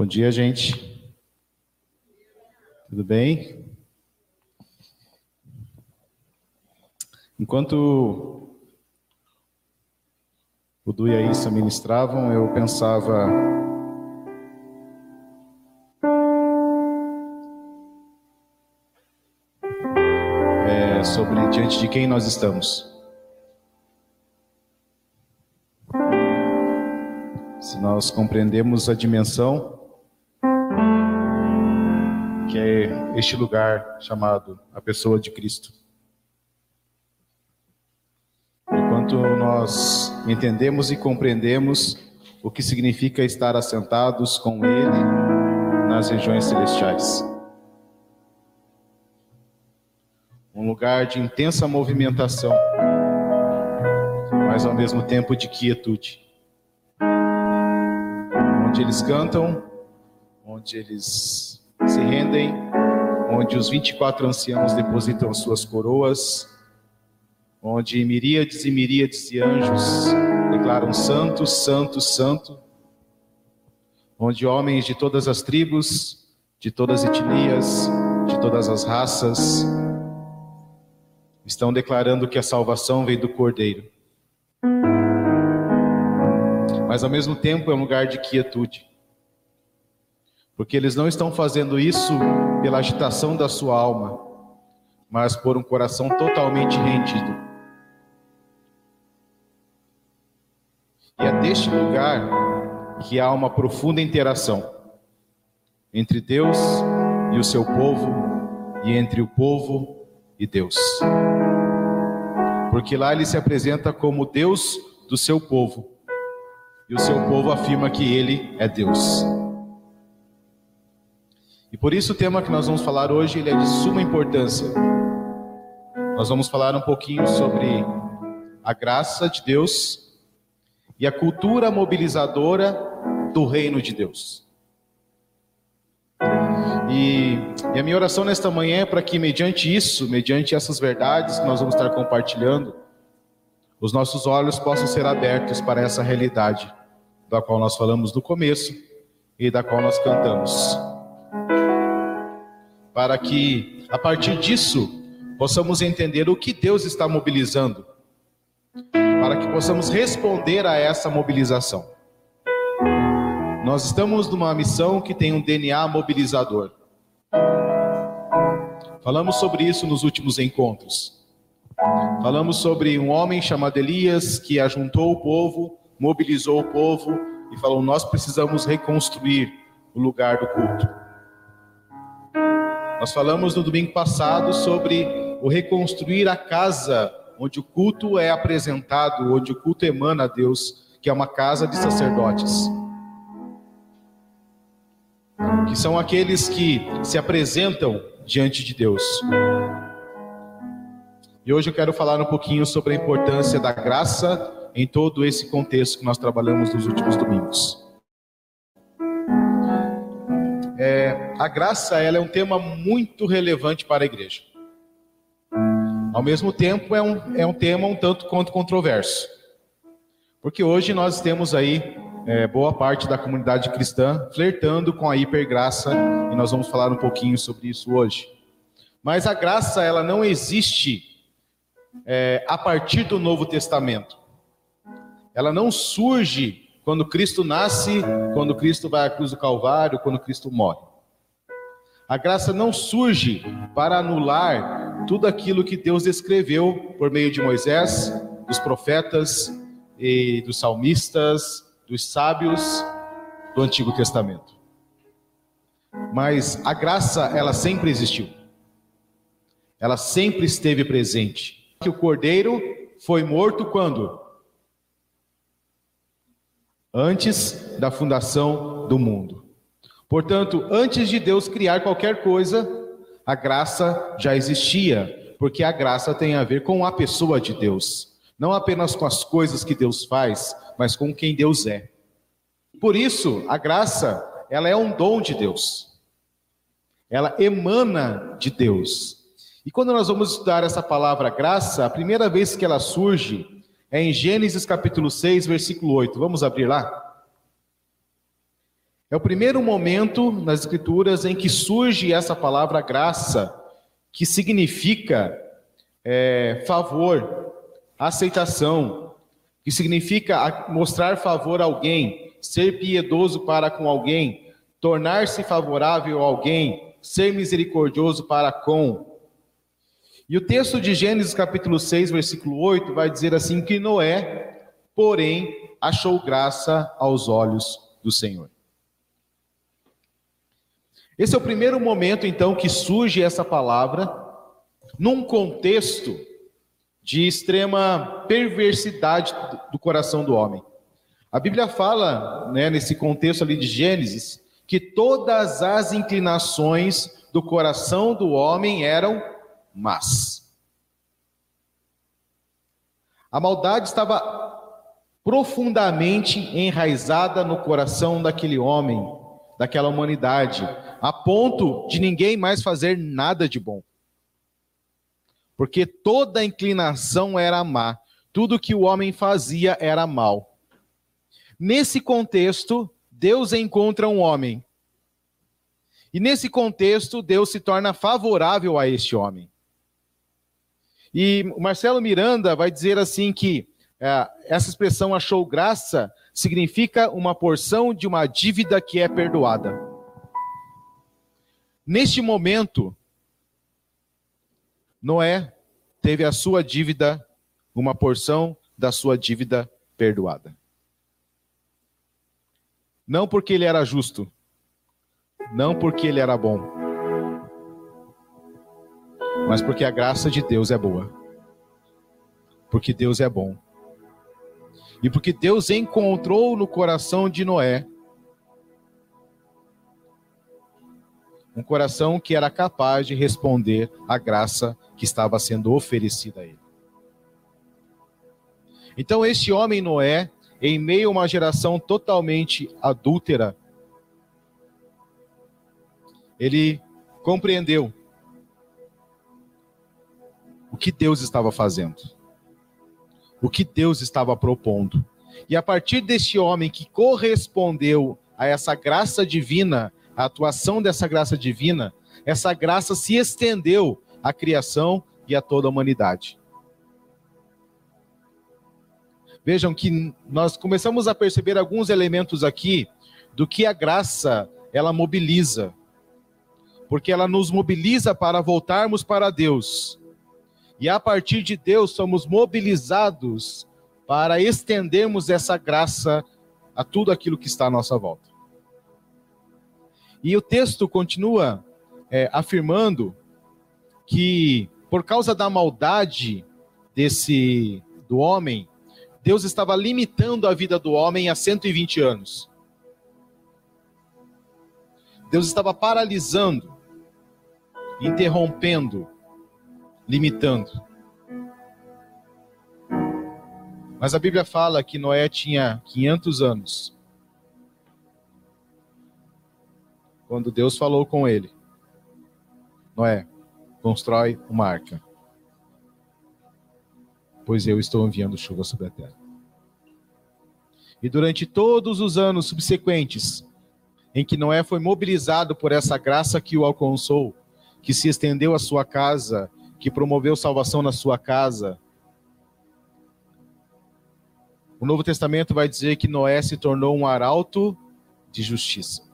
Bom dia, gente. Tudo bem? Enquanto o Du e a Issa ministravam, eu pensava é, sobre diante de quem nós estamos. Se nós compreendemos a dimensão que é este lugar chamado a pessoa de Cristo. Enquanto nós entendemos e compreendemos o que significa estar assentados com Ele nas regiões celestiais. Um lugar de intensa movimentação, mas ao mesmo tempo de quietude. Onde eles cantam, onde eles se rendem, onde os 24 anciãos depositam suas coroas, onde miríades e miríades de anjos declaram santo, santo, santo, onde homens de todas as tribos, de todas as etnias, de todas as raças, estão declarando que a salvação vem do Cordeiro. Mas ao mesmo tempo é um lugar de quietude porque eles não estão fazendo isso pela agitação da sua alma, mas por um coração totalmente rendido. E é deste lugar que há uma profunda interação entre Deus e o seu povo, e entre o povo e Deus. Porque lá ele se apresenta como Deus do seu povo, e o seu povo afirma que ele é Deus. E por isso o tema que nós vamos falar hoje ele é de suma importância. Nós vamos falar um pouquinho sobre a graça de Deus e a cultura mobilizadora do reino de Deus. E, e a minha oração nesta manhã é para que, mediante isso, mediante essas verdades que nós vamos estar compartilhando, os nossos olhos possam ser abertos para essa realidade da qual nós falamos no começo e da qual nós cantamos para que, a partir disso, possamos entender o que Deus está mobilizando, para que possamos responder a essa mobilização. Nós estamos numa missão que tem um DNA mobilizador. Falamos sobre isso nos últimos encontros. Falamos sobre um homem chamado Elias que ajuntou o povo, mobilizou o povo e falou: Nós precisamos reconstruir o lugar do culto. Nós falamos no domingo passado sobre o reconstruir a casa onde o culto é apresentado, onde o culto emana a Deus, que é uma casa de sacerdotes. Que são aqueles que se apresentam diante de Deus. E hoje eu quero falar um pouquinho sobre a importância da graça em todo esse contexto que nós trabalhamos nos últimos domingos. É, a graça ela é um tema muito relevante para a igreja. Ao mesmo tempo, é um, é um tema um tanto quanto controverso. Porque hoje nós temos aí é, boa parte da comunidade cristã flertando com a hipergraça, e nós vamos falar um pouquinho sobre isso hoje. Mas a graça, ela não existe é, a partir do Novo Testamento. Ela não surge quando Cristo nasce, quando Cristo vai à cruz do Calvário, quando Cristo morre. A graça não surge para anular tudo aquilo que Deus escreveu por meio de Moisés, dos profetas e dos salmistas, dos sábios do Antigo Testamento. Mas a graça, ela sempre existiu. Ela sempre esteve presente. Que o cordeiro foi morto quando? Antes da fundação do mundo. Portanto, antes de Deus criar qualquer coisa, a graça já existia, porque a graça tem a ver com a pessoa de Deus, não apenas com as coisas que Deus faz, mas com quem Deus é. Por isso, a graça, ela é um dom de Deus. Ela emana de Deus. E quando nós vamos estudar essa palavra graça, a primeira vez que ela surge é em Gênesis capítulo 6, versículo 8. Vamos abrir lá? É o primeiro momento nas Escrituras em que surge essa palavra graça, que significa é, favor, aceitação, que significa mostrar favor a alguém, ser piedoso para com alguém, tornar-se favorável a alguém, ser misericordioso para com. E o texto de Gênesis capítulo 6, versículo 8 vai dizer assim que Noé, porém, achou graça aos olhos do Senhor. Esse é o primeiro momento então que surge essa palavra num contexto de extrema perversidade do coração do homem. A Bíblia fala, né, nesse contexto ali de Gênesis, que todas as inclinações do coração do homem eram más. A maldade estava profundamente enraizada no coração daquele homem, daquela humanidade, a ponto de ninguém mais fazer nada de bom porque toda inclinação era má, tudo que o homem fazia era mal. Nesse contexto, Deus encontra um homem. E nesse contexto, Deus se torna favorável a este homem. E o Marcelo Miranda vai dizer assim que é, essa expressão achou graça significa uma porção de uma dívida que é perdoada. Neste momento, Noé teve a sua dívida, uma porção da sua dívida perdoada. Não porque ele era justo, não porque ele era bom, mas porque a graça de Deus é boa. Porque Deus é bom. E porque Deus encontrou no coração de Noé um coração que era capaz de responder à graça que estava sendo oferecida a ele. Então, este homem Noé, em meio a uma geração totalmente adúltera, ele compreendeu que Deus estava fazendo, o que Deus estava propondo. E a partir deste homem que correspondeu a essa graça divina, a atuação dessa graça divina, essa graça se estendeu à criação e a toda a humanidade. Vejam que nós começamos a perceber alguns elementos aqui do que a graça ela mobiliza. Porque ela nos mobiliza para voltarmos para Deus. E a partir de Deus somos mobilizados para estendermos essa graça a tudo aquilo que está à nossa volta. E o texto continua é, afirmando que por causa da maldade desse do homem, Deus estava limitando a vida do homem a 120 anos. Deus estava paralisando, interrompendo, limitando. Mas a Bíblia fala que Noé tinha 500 anos quando Deus falou com ele: Noé, constrói uma arca, pois eu estou enviando chuva sobre a terra. E durante todos os anos subsequentes, em que Noé foi mobilizado por essa graça que o alcançou, que se estendeu à sua casa, que promoveu salvação na sua casa, o Novo Testamento vai dizer que Noé se tornou um arauto de justiça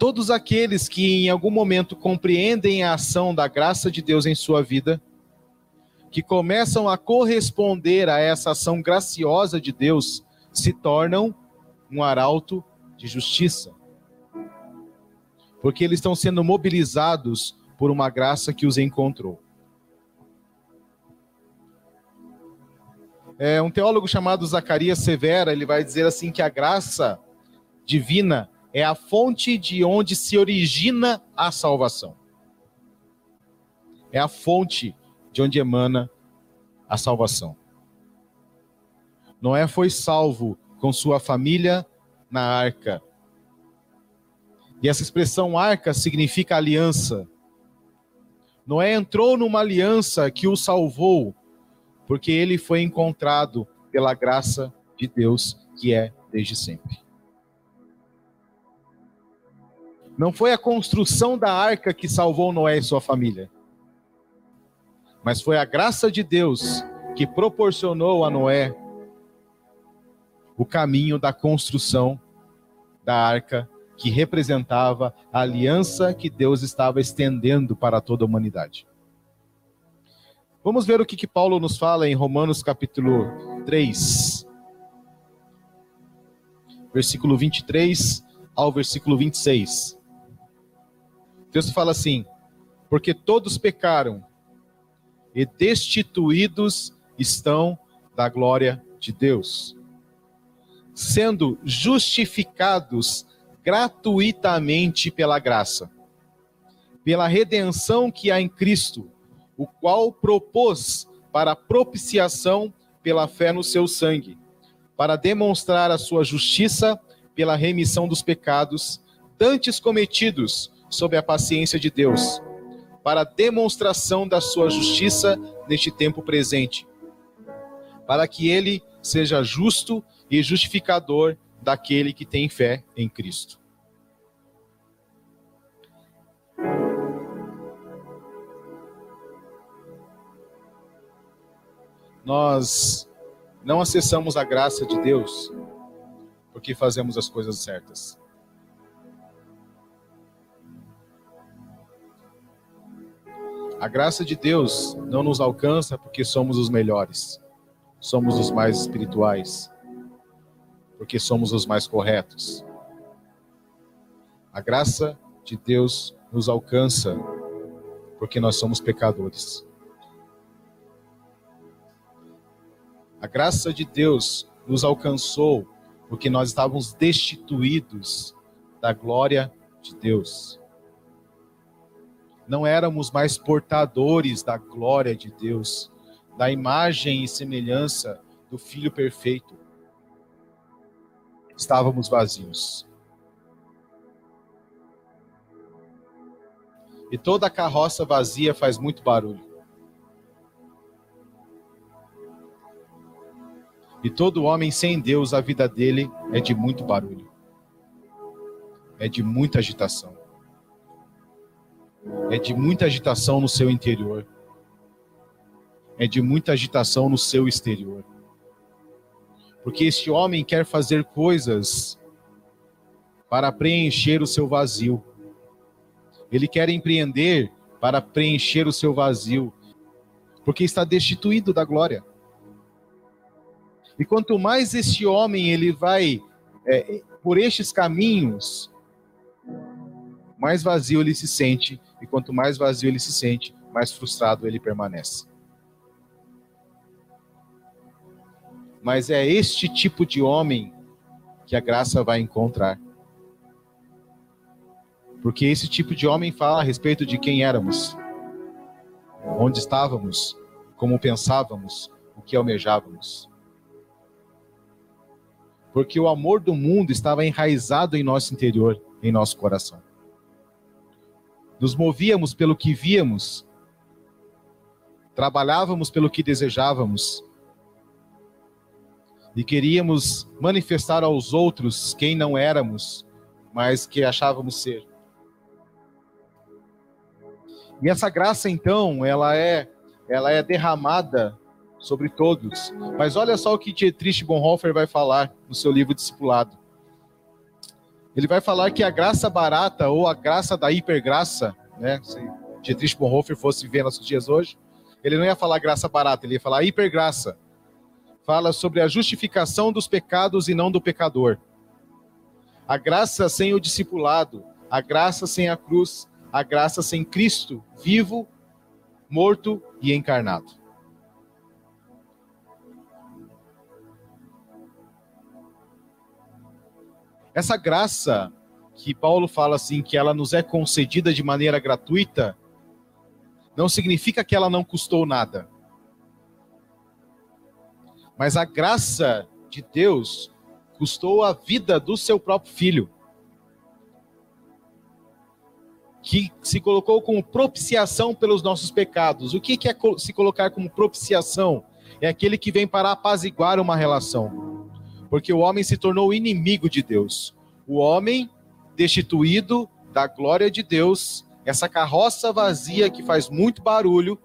todos aqueles que em algum momento compreendem a ação da graça de Deus em sua vida, que começam a corresponder a essa ação graciosa de Deus, se tornam um arauto de justiça. Porque eles estão sendo mobilizados por uma graça que os encontrou. É, um teólogo chamado Zacarias Severa, ele vai dizer assim que a graça divina é a fonte de onde se origina a salvação. É a fonte de onde emana a salvação. Noé foi salvo com sua família na arca. E essa expressão arca significa aliança. Noé entrou numa aliança que o salvou, porque ele foi encontrado pela graça de Deus, que é desde sempre. Não foi a construção da arca que salvou Noé e sua família, mas foi a graça de Deus que proporcionou a Noé o caminho da construção da arca que representava a aliança que Deus estava estendendo para toda a humanidade. Vamos ver o que, que Paulo nos fala em Romanos capítulo 3, versículo 23 ao versículo 26. O texto fala assim: Porque todos pecaram e destituídos estão da glória de Deus, sendo justificados gratuitamente pela graça, pela redenção que há em Cristo o qual propôs para propiciação pela fé no seu sangue, para demonstrar a sua justiça pela remissão dos pecados dantes cometidos sob a paciência de Deus, para demonstração da sua justiça neste tempo presente, para que ele seja justo e justificador daquele que tem fé em Cristo. nós não acessamos a graça de Deus porque fazemos as coisas certas. A graça de Deus não nos alcança porque somos os melhores, somos os mais espirituais, porque somos os mais corretos. A graça de Deus nos alcança porque nós somos pecadores. A graça de Deus nos alcançou porque nós estávamos destituídos da glória de Deus. Não éramos mais portadores da glória de Deus, da imagem e semelhança do Filho perfeito. Estávamos vazios. E toda carroça vazia faz muito barulho. E todo homem sem Deus, a vida dele é de muito barulho, é de muita agitação, é de muita agitação no seu interior, é de muita agitação no seu exterior. Porque este homem quer fazer coisas para preencher o seu vazio. Ele quer empreender para preencher o seu vazio, porque está destituído da glória. E quanto mais este homem ele vai é, por estes caminhos, mais vazio ele se sente. E quanto mais vazio ele se sente, mais frustrado ele permanece. Mas é este tipo de homem que a graça vai encontrar. Porque esse tipo de homem fala a respeito de quem éramos, onde estávamos, como pensávamos, o que almejávamos porque o amor do mundo estava enraizado em nosso interior, em nosso coração. Nos movíamos pelo que víamos, trabalhávamos pelo que desejávamos e queríamos manifestar aos outros quem não éramos, mas que achávamos ser. E essa graça então, ela é ela é derramada sobre todos. Mas olha só o que Dietrich Bonhoeffer vai falar no seu livro Discipulado. Ele vai falar que a graça barata ou a graça da hipergraça, né? Se Dietrich Bonhoeffer fosse ver nossos dias hoje, ele não ia falar graça barata, ele ia falar hipergraça. Fala sobre a justificação dos pecados e não do pecador. A graça sem o discipulado, a graça sem a cruz, a graça sem Cristo, vivo, morto e encarnado. Essa graça que Paulo fala assim, que ela nos é concedida de maneira gratuita, não significa que ela não custou nada. Mas a graça de Deus custou a vida do seu próprio filho, que se colocou como propiciação pelos nossos pecados. O que é se colocar como propiciação? É aquele que vem para apaziguar uma relação porque o homem se tornou inimigo de Deus. O homem destituído da glória de Deus, essa carroça vazia que faz muito barulho,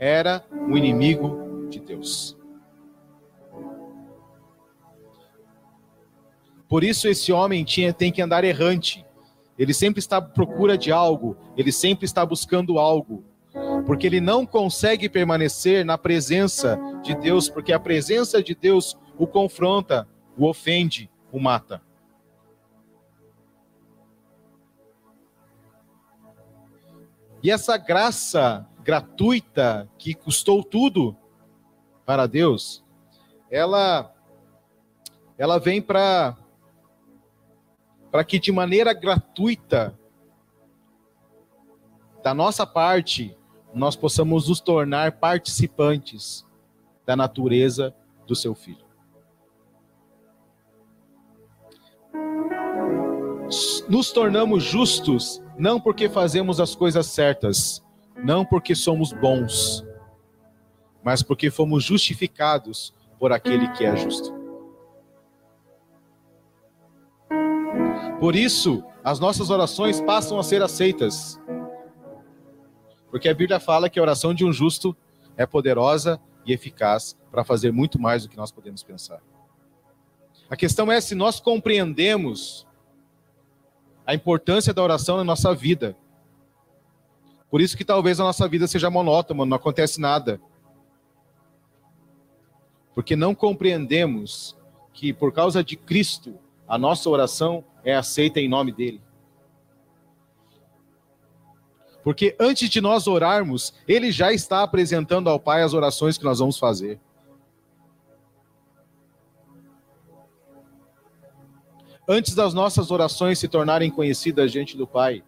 era o inimigo de Deus. Por isso esse homem tinha, tem que andar errante. Ele sempre está à procura de algo, ele sempre está buscando algo. Porque ele não consegue permanecer na presença de Deus, porque a presença de Deus o confronta, o ofende, o mata. E essa graça gratuita que custou tudo para Deus, ela ela vem para para que de maneira gratuita, da nossa parte, nós possamos nos tornar participantes da natureza do seu filho. Nos tornamos justos não porque fazemos as coisas certas, não porque somos bons, mas porque fomos justificados por aquele que é justo. Por isso, as nossas orações passam a ser aceitas. Porque a Bíblia fala que a oração de um justo é poderosa e eficaz para fazer muito mais do que nós podemos pensar. A questão é se nós compreendemos a importância da oração na nossa vida. Por isso que talvez a nossa vida seja monótona, não acontece nada. Porque não compreendemos que por causa de Cristo, a nossa oração é aceita em nome dele. Porque antes de nós orarmos, ele já está apresentando ao Pai as orações que nós vamos fazer. Antes das nossas orações se tornarem conhecidas diante do Pai,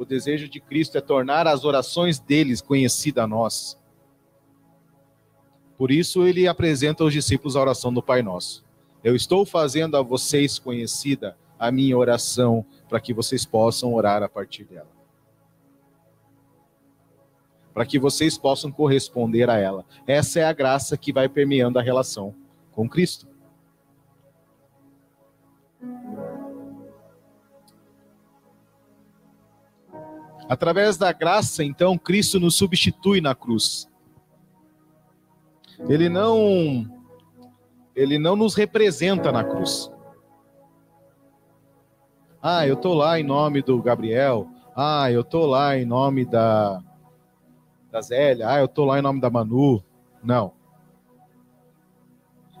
o desejo de Cristo é tornar as orações deles conhecidas a nós. Por isso ele apresenta aos discípulos a oração do Pai Nosso. Eu estou fazendo a vocês conhecida a minha oração para que vocês possam orar a partir dela. Para que vocês possam corresponder a ela. Essa é a graça que vai permeando a relação com Cristo. Através da graça, então, Cristo nos substitui na cruz. Ele não ele não nos representa na cruz. Ah, eu tô lá em nome do Gabriel. Ah, eu tô lá em nome da da Zélia. Ah, eu tô lá em nome da Manu. Não.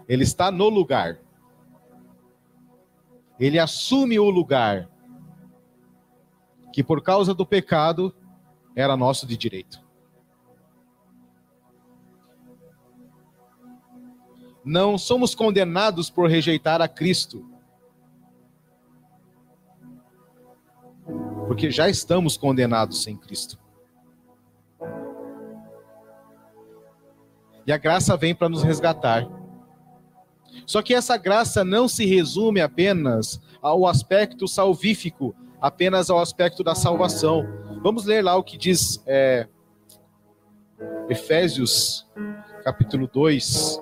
Ele está no lugar. Ele assume o lugar que por causa do pecado era nosso de direito. Não somos condenados por rejeitar a Cristo porque já estamos condenados sem Cristo. E a graça vem para nos resgatar. Só que essa graça não se resume apenas ao aspecto salvífico, apenas ao aspecto da salvação. Vamos ler lá o que diz é, Efésios, capítulo 2,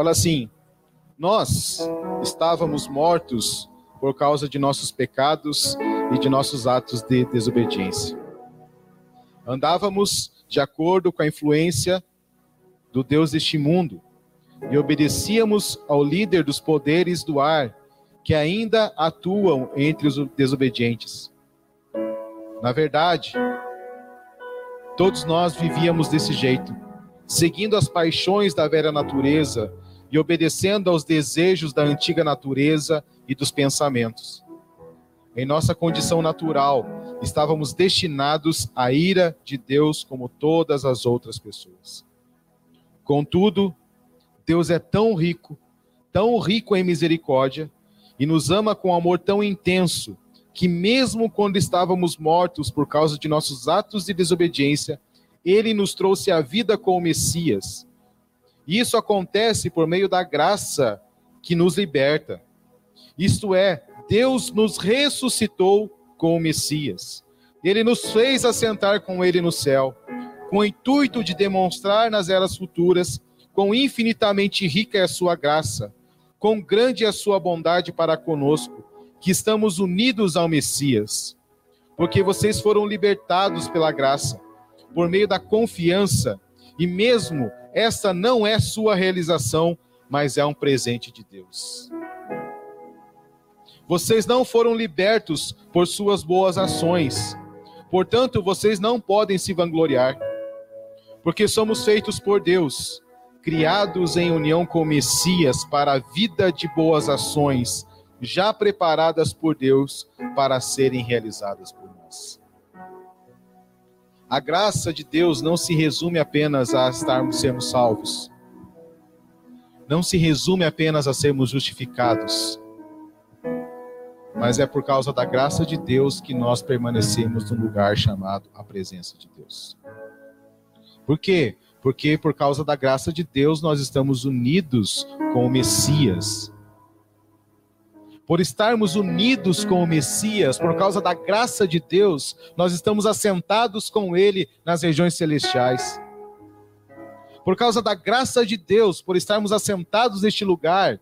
Fala assim: Nós estávamos mortos por causa de nossos pecados e de nossos atos de desobediência. Andávamos de acordo com a influência do Deus deste mundo e obedecíamos ao líder dos poderes do ar que ainda atuam entre os desobedientes. Na verdade, todos nós vivíamos desse jeito, seguindo as paixões da velha natureza e obedecendo aos desejos da antiga natureza e dos pensamentos. Em nossa condição natural, estávamos destinados à ira de Deus como todas as outras pessoas. Contudo, Deus é tão rico, tão rico em misericórdia, e nos ama com amor tão intenso, que mesmo quando estávamos mortos por causa de nossos atos de desobediência, ele nos trouxe a vida com o Messias isso acontece por meio da graça que nos liberta. Isto é, Deus nos ressuscitou com o Messias. Ele nos fez assentar com ele no céu, com o intuito de demonstrar nas eras futuras quão infinitamente rica é a sua graça, quão grande é a sua bondade para conosco, que estamos unidos ao Messias. Porque vocês foram libertados pela graça, por meio da confiança, e mesmo esta não é sua realização, mas é um presente de Deus. Vocês não foram libertos por suas boas ações, portanto, vocês não podem se vangloriar, porque somos feitos por Deus, criados em união com Messias para a vida de boas ações, já preparadas por Deus para serem realizadas por nós. A graça de Deus não se resume apenas a estarmos sermos salvos. Não se resume apenas a sermos justificados. Mas é por causa da graça de Deus que nós permanecemos no lugar chamado a presença de Deus. Por quê? Porque por causa da graça de Deus nós estamos unidos com o Messias por estarmos unidos com o Messias, por causa da graça de Deus, nós estamos assentados com Ele nas regiões celestiais. Por causa da graça de Deus, por estarmos assentados neste lugar,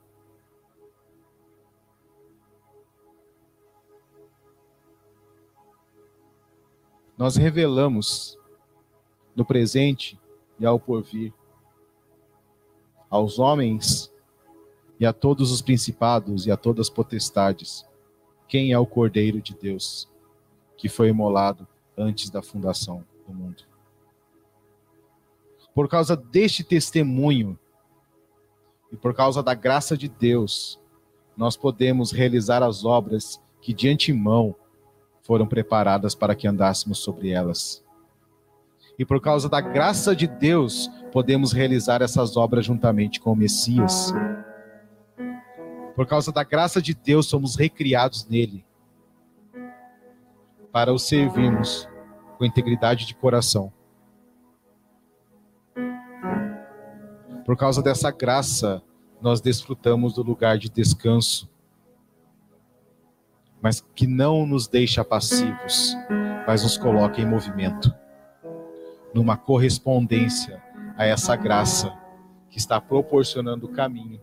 nós revelamos no presente e ao porvir aos homens e a todos os principados e a todas as potestades, quem é o Cordeiro de Deus, que foi imolado antes da fundação do mundo. Por causa deste testemunho e por causa da graça de Deus, nós podemos realizar as obras que de antemão foram preparadas para que andássemos sobre elas. E por causa da graça de Deus, podemos realizar essas obras juntamente com o Messias por causa da graça de Deus, somos recriados nele para o servirmos com integridade de coração. Por causa dessa graça, nós desfrutamos do lugar de descanso, mas que não nos deixa passivos, mas nos coloca em movimento, numa correspondência a essa graça que está proporcionando o caminho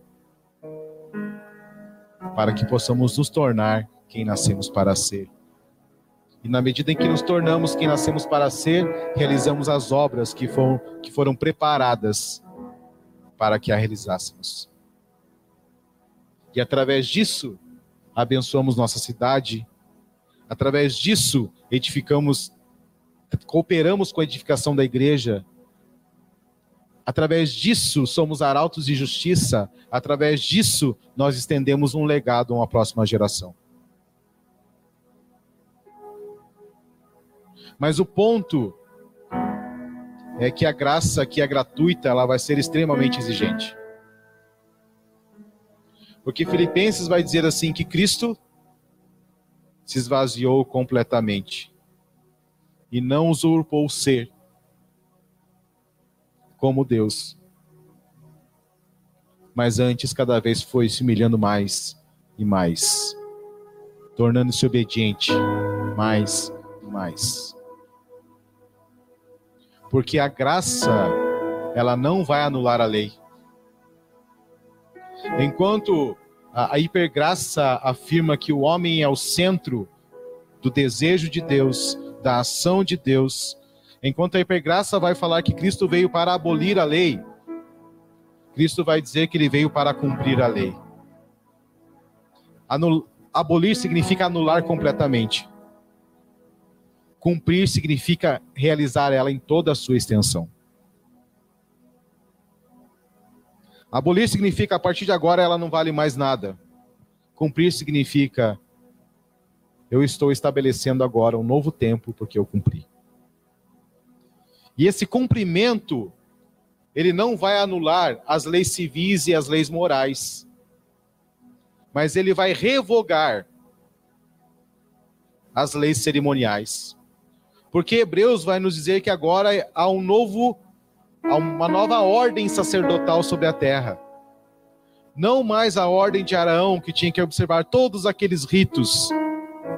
para que possamos nos tornar quem nascemos para ser. E na medida em que nos tornamos quem nascemos para ser, realizamos as obras que foram, que foram preparadas para que a realizássemos. E através disso, abençoamos nossa cidade, através disso, edificamos, cooperamos com a edificação da igreja, Através disso, somos arautos de justiça. Através disso, nós estendemos um legado a uma próxima geração. Mas o ponto é que a graça que é gratuita, ela vai ser extremamente exigente. Porque Filipenses vai dizer assim que Cristo se esvaziou completamente e não usurpou ser, como Deus. Mas antes, cada vez foi se humilhando mais e mais, tornando-se obediente mais e mais. Porque a graça, ela não vai anular a lei. Enquanto a hipergraça afirma que o homem é o centro do desejo de Deus, da ação de Deus, Enquanto a hipergraça vai falar que Cristo veio para abolir a lei, Cristo vai dizer que ele veio para cumprir a lei. Anul abolir significa anular completamente. Cumprir significa realizar ela em toda a sua extensão. Abolir significa a partir de agora ela não vale mais nada. Cumprir significa eu estou estabelecendo agora um novo tempo porque eu cumpri. E esse cumprimento, ele não vai anular as leis civis e as leis morais, mas ele vai revogar as leis cerimoniais. Porque Hebreus vai nos dizer que agora há um novo há uma nova ordem sacerdotal sobre a terra. Não mais a ordem de Araão, que tinha que observar todos aqueles ritos,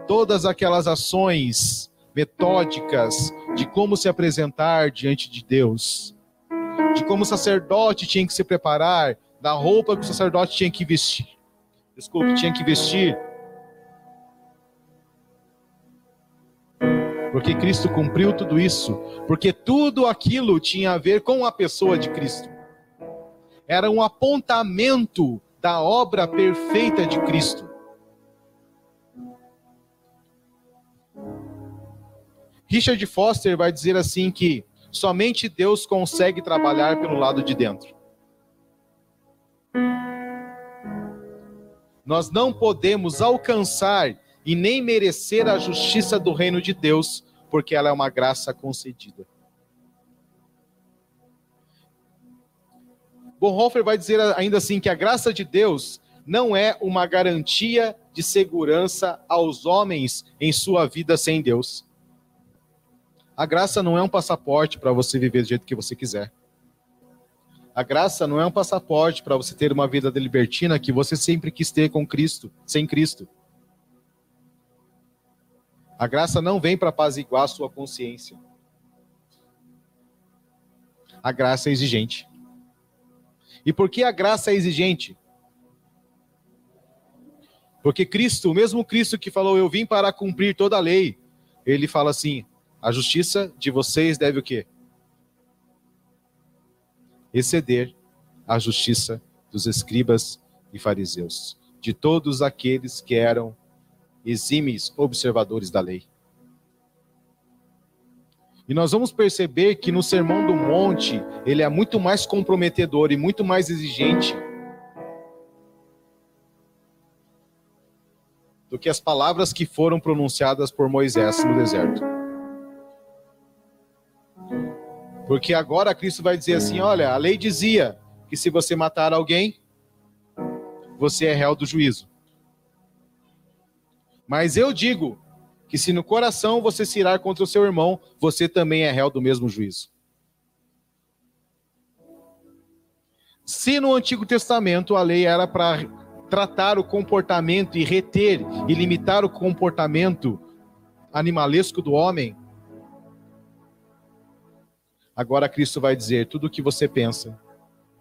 todas aquelas ações metódicas de como se apresentar diante de Deus, de como o sacerdote tinha que se preparar, da roupa que o sacerdote tinha que vestir. Desculpe, tinha que vestir. Porque Cristo cumpriu tudo isso, porque tudo aquilo tinha a ver com a pessoa de Cristo era um apontamento da obra perfeita de Cristo. Richard Foster vai dizer assim que somente Deus consegue trabalhar pelo lado de dentro. Nós não podemos alcançar e nem merecer a justiça do reino de Deus, porque ela é uma graça concedida. Bonhoeffer vai dizer ainda assim que a graça de Deus não é uma garantia de segurança aos homens em sua vida sem Deus. A graça não é um passaporte para você viver do jeito que você quiser. A graça não é um passaporte para você ter uma vida de libertina que você sempre quis ter com Cristo, sem Cristo. A graça não vem para apaziguar a sua consciência. A graça é exigente. E por que a graça é exigente? Porque Cristo, o mesmo Cristo que falou, eu vim para cumprir toda a lei, ele fala assim: a justiça de vocês deve o quê? Exceder a justiça dos escribas e fariseus, de todos aqueles que eram exímios observadores da lei. E nós vamos perceber que no Sermão do Monte, ele é muito mais comprometedor e muito mais exigente do que as palavras que foram pronunciadas por Moisés no deserto. Porque agora Cristo vai dizer assim: olha, a lei dizia que se você matar alguém, você é réu do juízo. Mas eu digo que se no coração você se irar contra o seu irmão, você também é réu do mesmo juízo. Se no Antigo Testamento a lei era para tratar o comportamento e reter e limitar o comportamento animalesco do homem, agora Cristo vai dizer: tudo o que você pensa,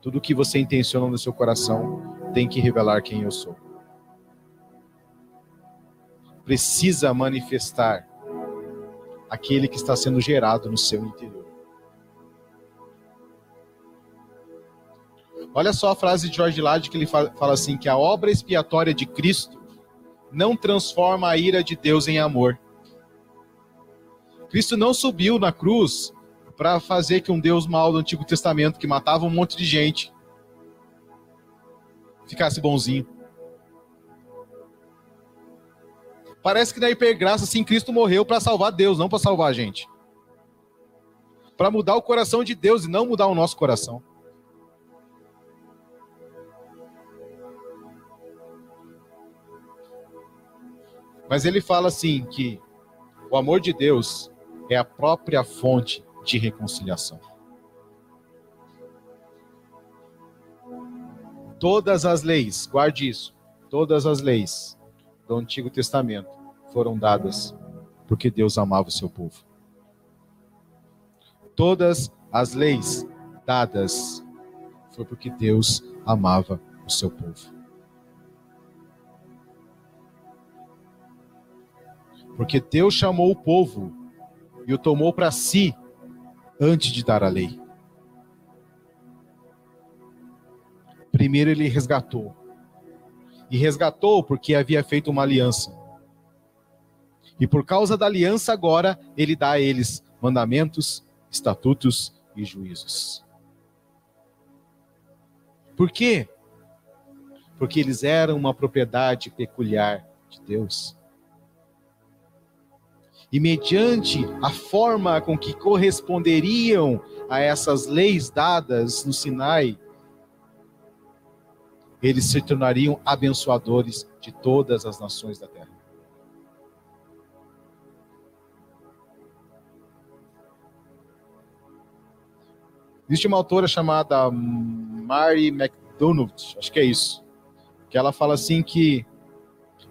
tudo o que você intenciona no seu coração, tem que revelar quem eu sou precisa manifestar aquele que está sendo gerado no seu interior. Olha só a frase de George Lade que ele fala assim que a obra expiatória de Cristo não transforma a ira de Deus em amor. Cristo não subiu na cruz para fazer que um Deus mau do Antigo Testamento que matava um monte de gente ficasse bonzinho. Parece que na hipergraça, assim, Cristo morreu para salvar Deus, não para salvar a gente. Para mudar o coração de Deus e não mudar o nosso coração. Mas ele fala assim que o amor de Deus é a própria fonte de reconciliação. Todas as leis, guarde isso, todas as leis do Antigo Testamento foram dadas porque Deus amava o seu povo. Todas as leis dadas foi porque Deus amava o seu povo. Porque Deus chamou o povo e o tomou para si antes de dar a lei. Primeiro ele resgatou. E resgatou porque havia feito uma aliança. E por causa da aliança, agora, ele dá a eles mandamentos, estatutos e juízos. Por quê? Porque eles eram uma propriedade peculiar de Deus. E mediante a forma com que corresponderiam a essas leis dadas no Sinai, eles se tornariam abençoadores de todas as nações da terra. Existe uma autora chamada Mary McDonald, acho que é isso. que ela fala assim que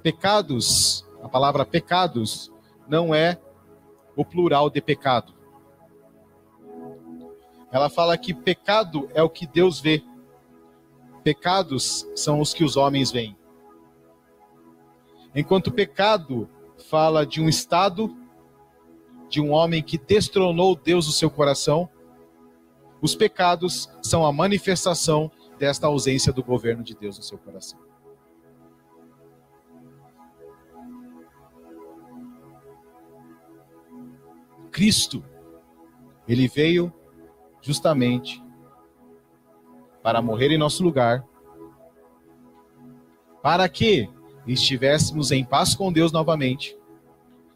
pecados, a palavra pecados, não é o plural de pecado. Ela fala que pecado é o que Deus vê. Pecados são os que os homens veem. Enquanto pecado fala de um estado, de um homem que destronou Deus do seu coração, os pecados são a manifestação desta ausência do governo de Deus no seu coração. Cristo, ele veio justamente para morrer em nosso lugar, para que estivéssemos em paz com Deus novamente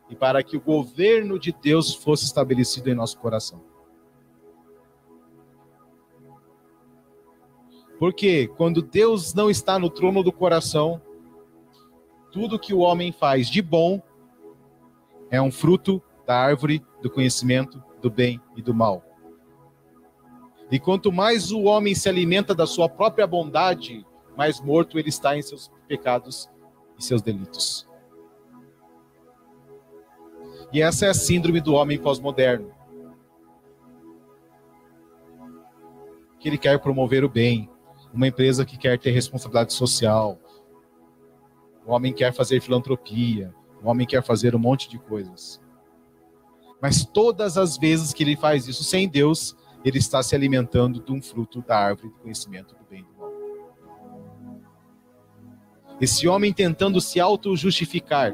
e para que o governo de Deus fosse estabelecido em nosso coração. Porque quando Deus não está no trono do coração, tudo que o homem faz de bom é um fruto da árvore do conhecimento do bem e do mal. E quanto mais o homem se alimenta da sua própria bondade, mais morto ele está em seus pecados e seus delitos. E essa é a síndrome do homem pós-moderno. Que ele quer promover o bem, uma empresa que quer ter responsabilidade social, o homem quer fazer filantropia, o homem quer fazer um monte de coisas. Mas todas as vezes que ele faz isso sem Deus, ele está se alimentando de um fruto da árvore do conhecimento do bem e do mal. Esse homem tentando se auto-justificar.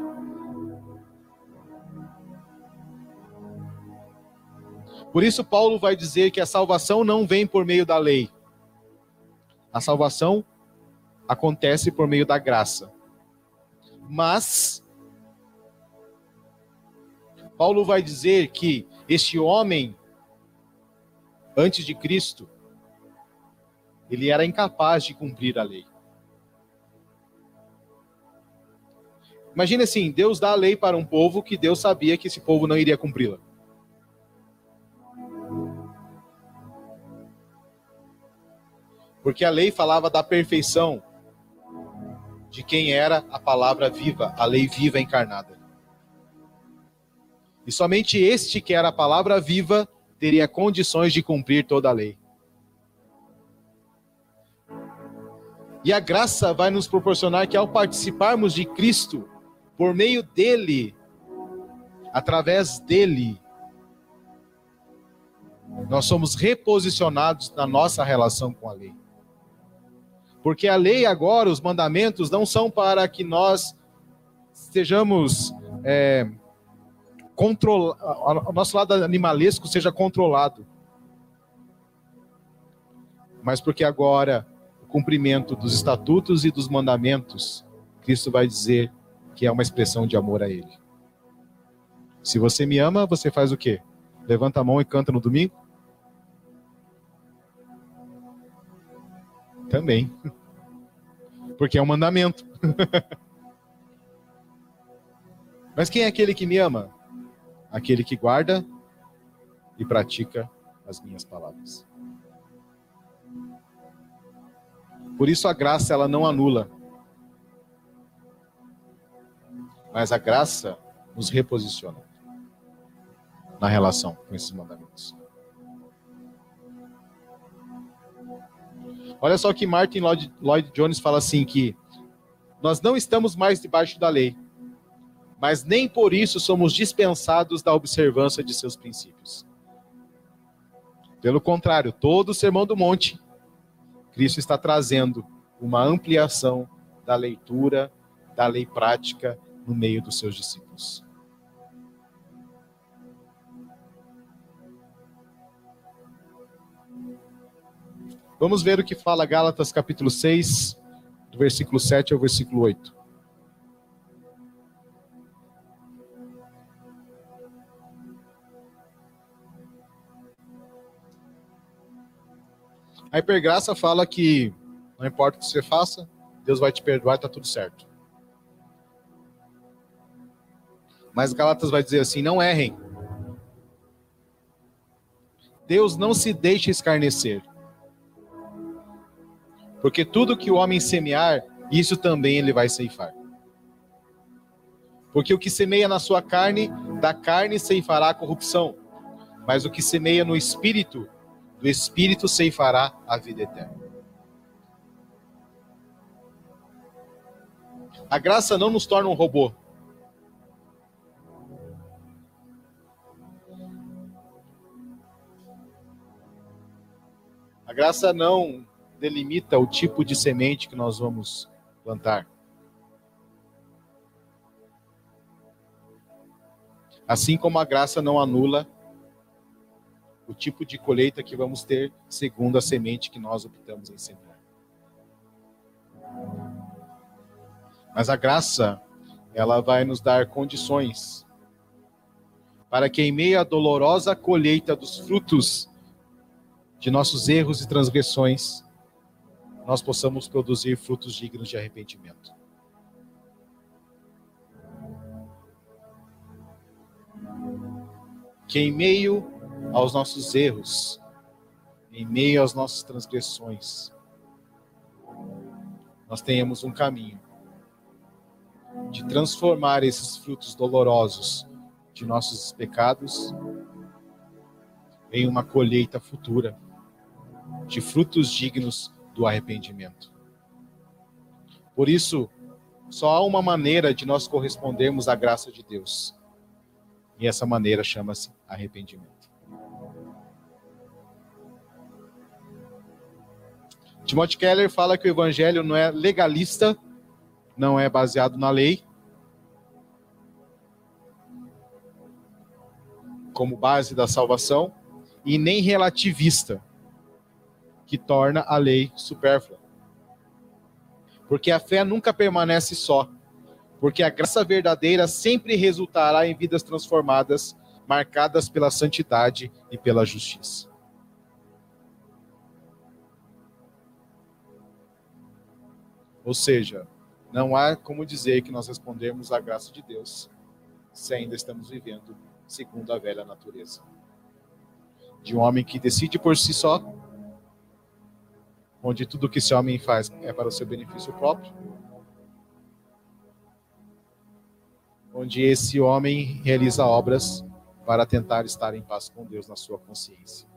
Por isso, Paulo vai dizer que a salvação não vem por meio da lei. A salvação acontece por meio da graça. Mas Paulo vai dizer que este homem, antes de Cristo, ele era incapaz de cumprir a lei. Imagina assim, Deus dá a lei para um povo que Deus sabia que esse povo não iria cumpri-la. Porque a lei falava da perfeição de quem era a palavra viva, a lei viva encarnada. E somente este que era a palavra viva teria condições de cumprir toda a lei. E a graça vai nos proporcionar que ao participarmos de Cristo, por meio dele, através dele, nós somos reposicionados na nossa relação com a lei. Porque a lei agora, os mandamentos, não são para que nós sejamos é, o nosso lado animalesco seja controlado. Mas porque agora o cumprimento dos estatutos e dos mandamentos, Cristo vai dizer que é uma expressão de amor a Ele. Se você me ama, você faz o quê? Levanta a mão e canta no domingo? Também. Porque é um mandamento. Mas quem é aquele que me ama? Aquele que guarda e pratica as minhas palavras. Por isso a graça ela não anula. Mas a graça nos reposiciona na relação com esses mandamentos. Olha só que Martin Lloyd, Lloyd Jones fala assim que nós não estamos mais debaixo da lei, mas nem por isso somos dispensados da observância de seus princípios. Pelo contrário, todo o Sermão do Monte, Cristo está trazendo uma ampliação da leitura, da lei prática no meio dos seus discípulos. Vamos ver o que fala Gálatas capítulo 6, do versículo 7 ao versículo 8. A hipergraça fala que não importa o que você faça, Deus vai te perdoar e está tudo certo. Mas Gálatas vai dizer assim: não errem. Deus não se deixa escarnecer. Porque tudo que o homem semear, isso também ele vai ceifar. Porque o que semeia na sua carne, da carne ceifará a corrupção, mas o que semeia no espírito, do espírito ceifará a vida eterna. A graça não nos torna um robô. A graça não delimita o tipo de semente que nós vamos plantar. Assim como a graça não anula o tipo de colheita que vamos ter segundo a semente que nós optamos em semear. Mas a graça, ela vai nos dar condições para que em meio à dolorosa colheita dos frutos de nossos erros e transgressões, nós possamos produzir frutos dignos de arrependimento. Que em meio aos nossos erros, em meio às nossas transgressões, nós tenhamos um caminho de transformar esses frutos dolorosos de nossos pecados em uma colheita futura de frutos dignos do arrependimento. Por isso, só há uma maneira de nós correspondermos à graça de Deus. E essa maneira chama-se arrependimento. Timothy Keller fala que o evangelho não é legalista, não é baseado na lei, como base da salvação, e nem relativista, que torna a lei supérflua. Porque a fé nunca permanece só, porque a graça verdadeira sempre resultará em vidas transformadas, marcadas pela santidade e pela justiça. Ou seja, não há como dizer que nós respondemos à graça de Deus se ainda estamos vivendo segundo a velha natureza. De um homem que decide por si só onde tudo que esse homem faz é para o seu benefício próprio, onde esse homem realiza obras para tentar estar em paz com Deus na sua consciência.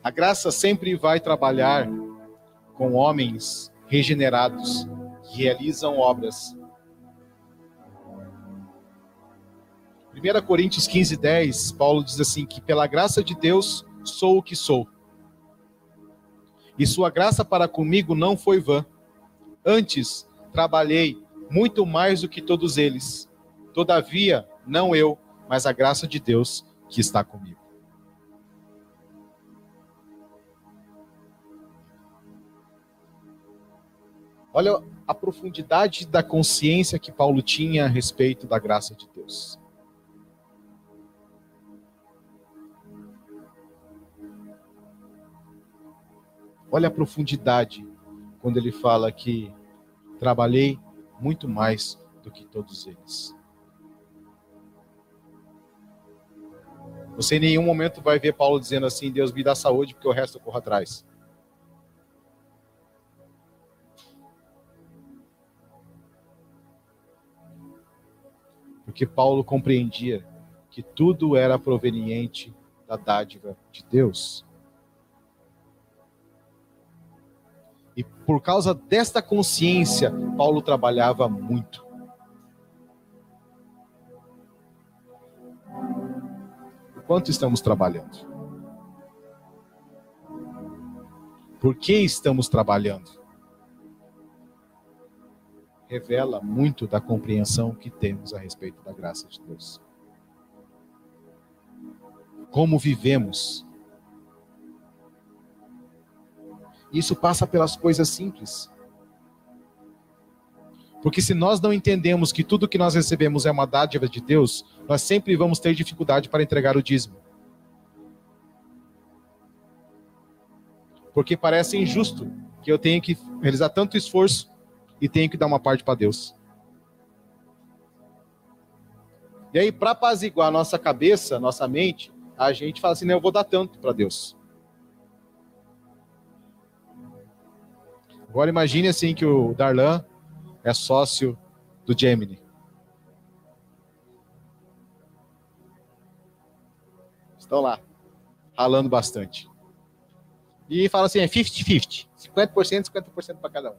A graça sempre vai trabalhar com homens regenerados que realizam obras. 1 Coríntios 15, 10, Paulo diz assim: que pela graça de Deus sou o que sou e sua graça para comigo não foi vã. Antes, trabalhei muito mais do que todos eles. Todavia, não eu, mas a graça de Deus que está comigo. Olha a profundidade da consciência que Paulo tinha a respeito da graça de Deus. Olha a profundidade quando ele fala que trabalhei muito mais do que todos eles. Você em nenhum momento vai ver Paulo dizendo assim: Deus me dá saúde, porque o resto eu corro atrás. Porque Paulo compreendia que tudo era proveniente da dádiva de Deus. E por causa desta consciência, Paulo trabalhava muito. Quanto estamos trabalhando? Por que estamos trabalhando? Revela muito da compreensão que temos a respeito da graça de Deus. Como vivemos Isso passa pelas coisas simples. Porque se nós não entendemos que tudo que nós recebemos é uma dádiva de Deus, nós sempre vamos ter dificuldade para entregar o dízimo. Porque parece injusto que eu tenha que realizar tanto esforço e tenho que dar uma parte para Deus. E aí, para apaziguar a nossa cabeça, nossa mente, a gente fala assim: não, eu vou dar tanto para Deus. Agora imagine assim que o Darlan é sócio do Gemini. Estão lá, ralando bastante. E fala assim, é 50-50. 50%, 50% para cada um.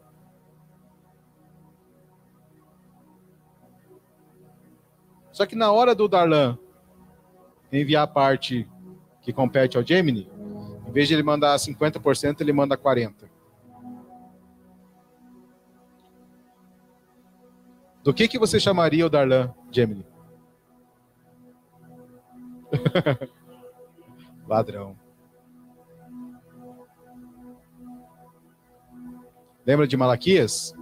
Só que na hora do Darlan enviar a parte que compete ao Gemini, em vez de ele mandar 50%, ele manda 40%. Do que, que você chamaria o Darlan Gemini? Ladrão. Lembra de Malaquias?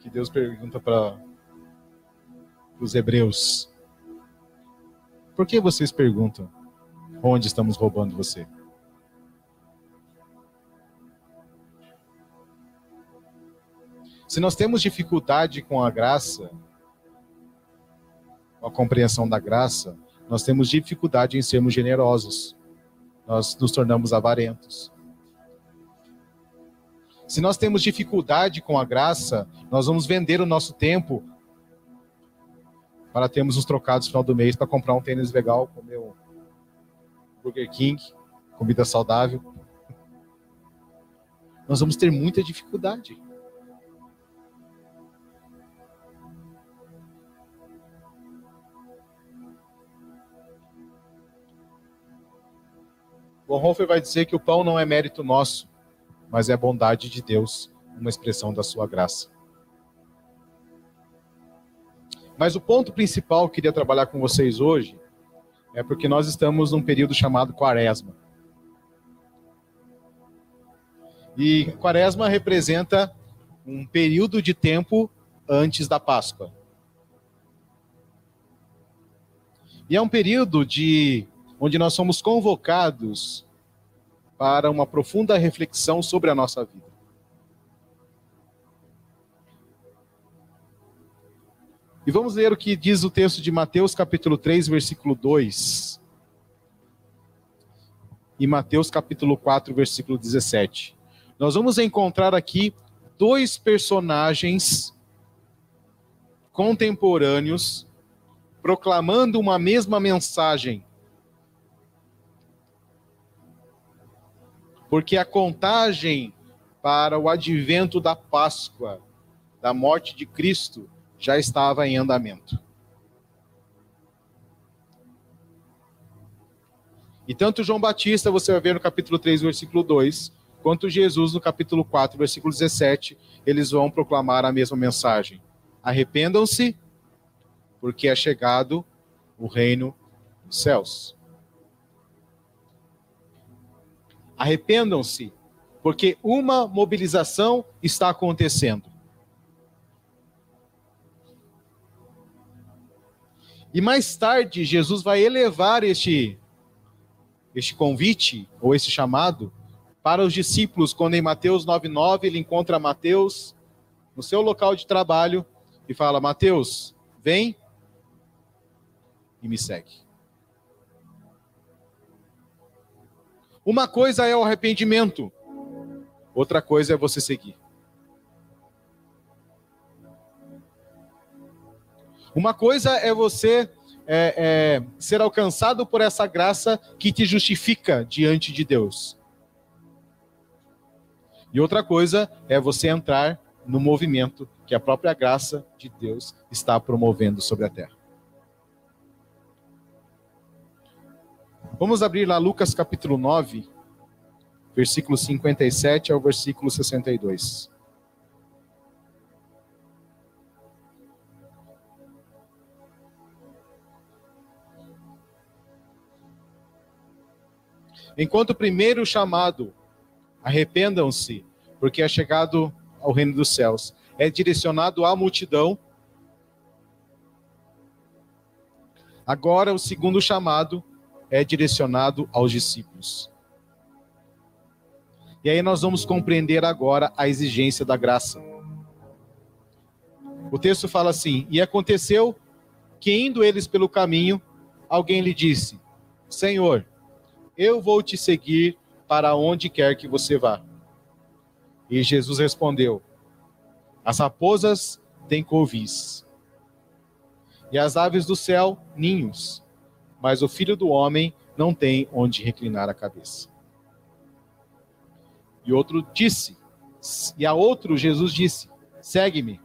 Que Deus pergunta para os hebreus: Por que vocês perguntam onde estamos roubando você? Se nós temos dificuldade com a graça, com a compreensão da graça, nós temos dificuldade em sermos generosos. Nós nos tornamos avarentos. Se nós temos dificuldade com a graça, nós vamos vender o nosso tempo para termos os trocados no final do mês para comprar um tênis legal, comer um Burger King, comida saudável. Nós vamos ter muita dificuldade. Bonhoeffer vai dizer que o pão não é mérito nosso, mas é bondade de Deus, uma expressão da sua graça. Mas o ponto principal que eu queria trabalhar com vocês hoje é porque nós estamos num período chamado Quaresma. E Quaresma representa um período de tempo antes da Páscoa. E é um período de onde nós somos convocados para uma profunda reflexão sobre a nossa vida. E vamos ler o que diz o texto de Mateus, capítulo 3, versículo 2. E Mateus, capítulo 4, versículo 17. Nós vamos encontrar aqui dois personagens contemporâneos proclamando uma mesma mensagem porque a contagem para o advento da Páscoa, da morte de Cristo, já estava em andamento. E tanto João Batista, você vai ver no capítulo 3, versículo 2, quanto Jesus no capítulo 4, versículo 17, eles vão proclamar a mesma mensagem. Arrependam-se, porque é chegado o reino dos céus. Arrependam-se, porque uma mobilização está acontecendo. E mais tarde, Jesus vai elevar este, este convite, ou este chamado, para os discípulos, quando em Mateus 9,9 ele encontra Mateus no seu local de trabalho e fala: Mateus, vem e me segue. Uma coisa é o arrependimento, outra coisa é você seguir. Uma coisa é você é, é, ser alcançado por essa graça que te justifica diante de Deus. E outra coisa é você entrar no movimento que a própria graça de Deus está promovendo sobre a terra. Vamos abrir lá Lucas capítulo 9, versículo 57 ao versículo 62. Enquanto o primeiro chamado, arrependam-se, porque é chegado ao reino dos céus, é direcionado à multidão. Agora, o segundo chamado é direcionado aos discípulos. E aí nós vamos compreender agora a exigência da graça. O texto fala assim: E aconteceu que, indo eles pelo caminho, alguém lhe disse: Senhor, eu vou te seguir para onde quer que você vá. E Jesus respondeu: As raposas têm covis, e as aves do céu ninhos, mas o filho do homem não tem onde reclinar a cabeça. E outro disse, e a outro Jesus disse: Segue-me.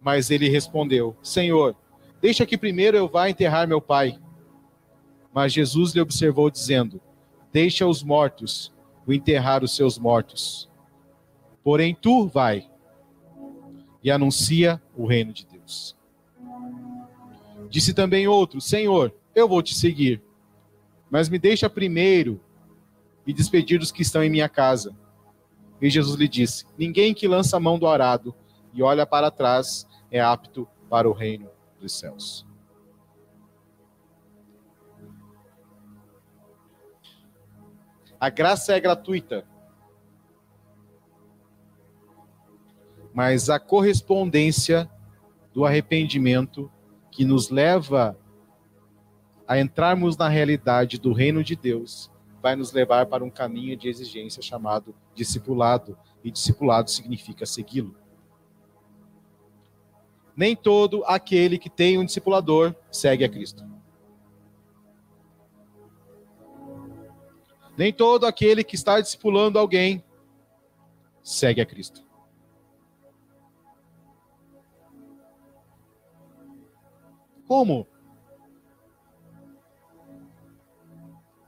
Mas ele respondeu: Senhor, deixa que primeiro eu vá enterrar meu pai. Mas Jesus lhe observou, dizendo: Deixa os mortos o enterrar os seus mortos. Porém, tu vai e anuncia o reino de Deus. Disse também outro: Senhor, eu vou te seguir, mas me deixa primeiro e despedir dos que estão em minha casa. E Jesus lhe disse: Ninguém que lança a mão do arado e olha para trás é apto para o reino dos céus. A graça é gratuita. Mas a correspondência do arrependimento que nos leva a entrarmos na realidade do reino de Deus vai nos levar para um caminho de exigência chamado discipulado, e discipulado significa segui-lo. Nem todo aquele que tem um discipulador segue a Cristo. Nem todo aquele que está discipulando alguém segue a Cristo. Como?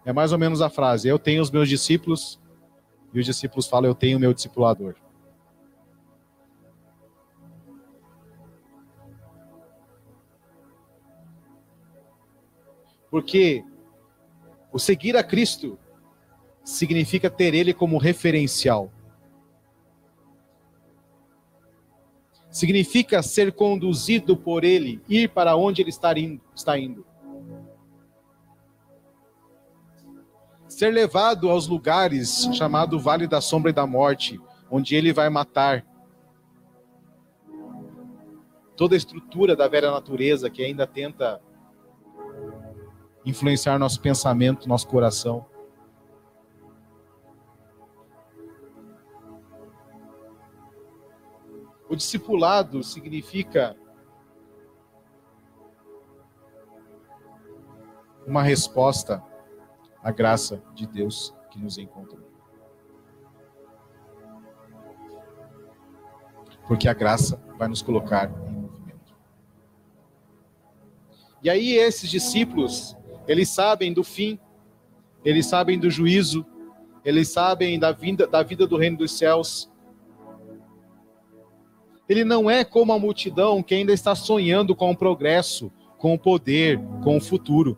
É mais ou menos a frase: Eu tenho os meus discípulos, e os discípulos falam: Eu tenho o meu discipulador. Porque o seguir a Cristo significa ter Ele como referencial. Significa ser conduzido por Ele, ir para onde Ele está indo. Está indo. Ser levado aos lugares chamado Vale da Sombra e da Morte, onde ele vai matar toda a estrutura da velha natureza que ainda tenta influenciar nosso pensamento, nosso coração. O discipulado significa uma resposta a graça de Deus que nos encontrou. Porque a graça vai nos colocar em movimento. E aí esses discípulos, eles sabem do fim, eles sabem do juízo, eles sabem da vida, da vida do reino dos céus. Ele não é como a multidão que ainda está sonhando com o progresso, com o poder, com o futuro.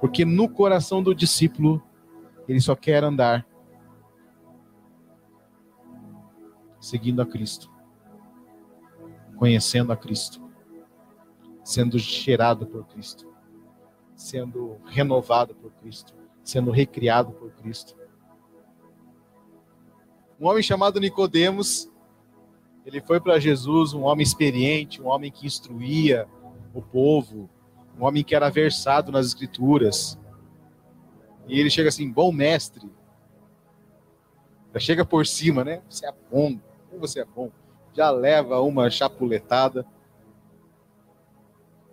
Porque no coração do discípulo, ele só quer andar seguindo a Cristo, conhecendo a Cristo, sendo cheirado por Cristo, sendo renovado por Cristo, sendo recriado por Cristo. Um homem chamado Nicodemos, ele foi para Jesus, um homem experiente, um homem que instruía o povo, um homem que era versado nas escrituras. E ele chega assim, bom mestre. Já chega por cima, né? Você é bom, você é bom. Já leva uma chapuletada.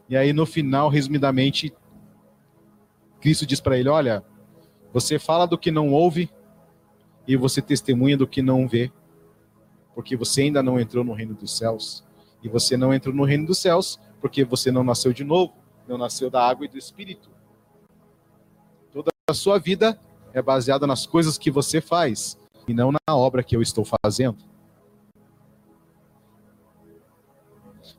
E aí no final, resumidamente, Cristo diz para ele: Olha, você fala do que não ouve e você testemunha do que não vê, porque você ainda não entrou no reino dos céus. E você não entrou no reino dos céus porque você não nasceu de novo não nasceu da água e do espírito. Toda a sua vida é baseada nas coisas que você faz e não na obra que eu estou fazendo.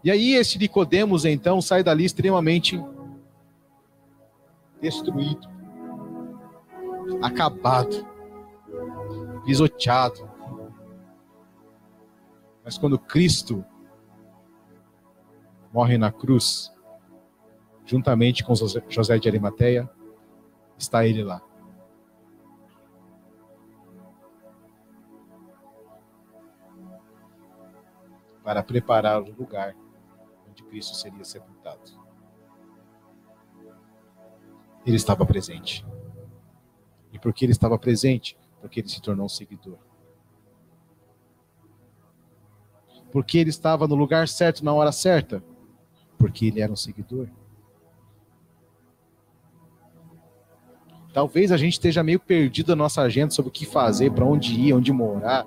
E aí esse Nicodemos então sai dali extremamente destruído, acabado, pisoteado. Mas quando Cristo morre na cruz, juntamente com José de Arimateia, está ele lá. Para preparar o lugar onde Cristo seria sepultado. Ele estava presente. E Porque ele estava presente, porque ele se tornou um seguidor. Porque ele estava no lugar certo, na hora certa, porque ele era um seguidor. Talvez a gente esteja meio perdido na nossa agenda sobre o que fazer, para onde ir, onde morar,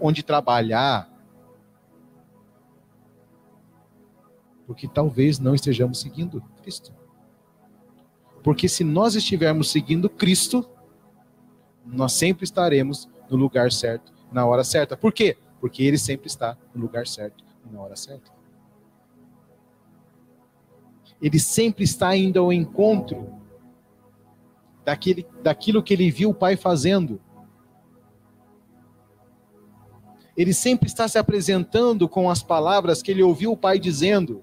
onde trabalhar. Porque talvez não estejamos seguindo Cristo. Porque se nós estivermos seguindo Cristo, nós sempre estaremos no lugar certo, na hora certa. Por quê? Porque ele sempre está no lugar certo na hora certa. Ele sempre está indo ao encontro daquele, daquilo que ele viu o Pai fazendo. Ele sempre está se apresentando com as palavras que ele ouviu o Pai dizendo.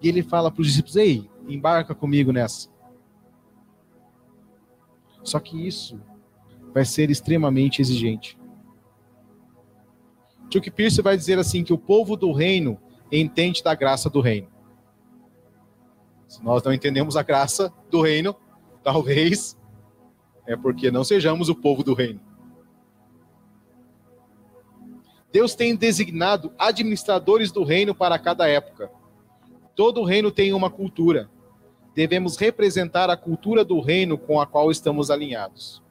E ele fala para os discípulos: Ei, embarca comigo nessa. Só que isso vai ser extremamente exigente. Chuck Pierce vai dizer assim que o povo do reino entende da graça do reino. Se nós não entendemos a graça do reino, talvez é porque não sejamos o povo do reino. Deus tem designado administradores do reino para cada época. Todo reino tem uma cultura. Devemos representar a cultura do reino com a qual estamos alinhados.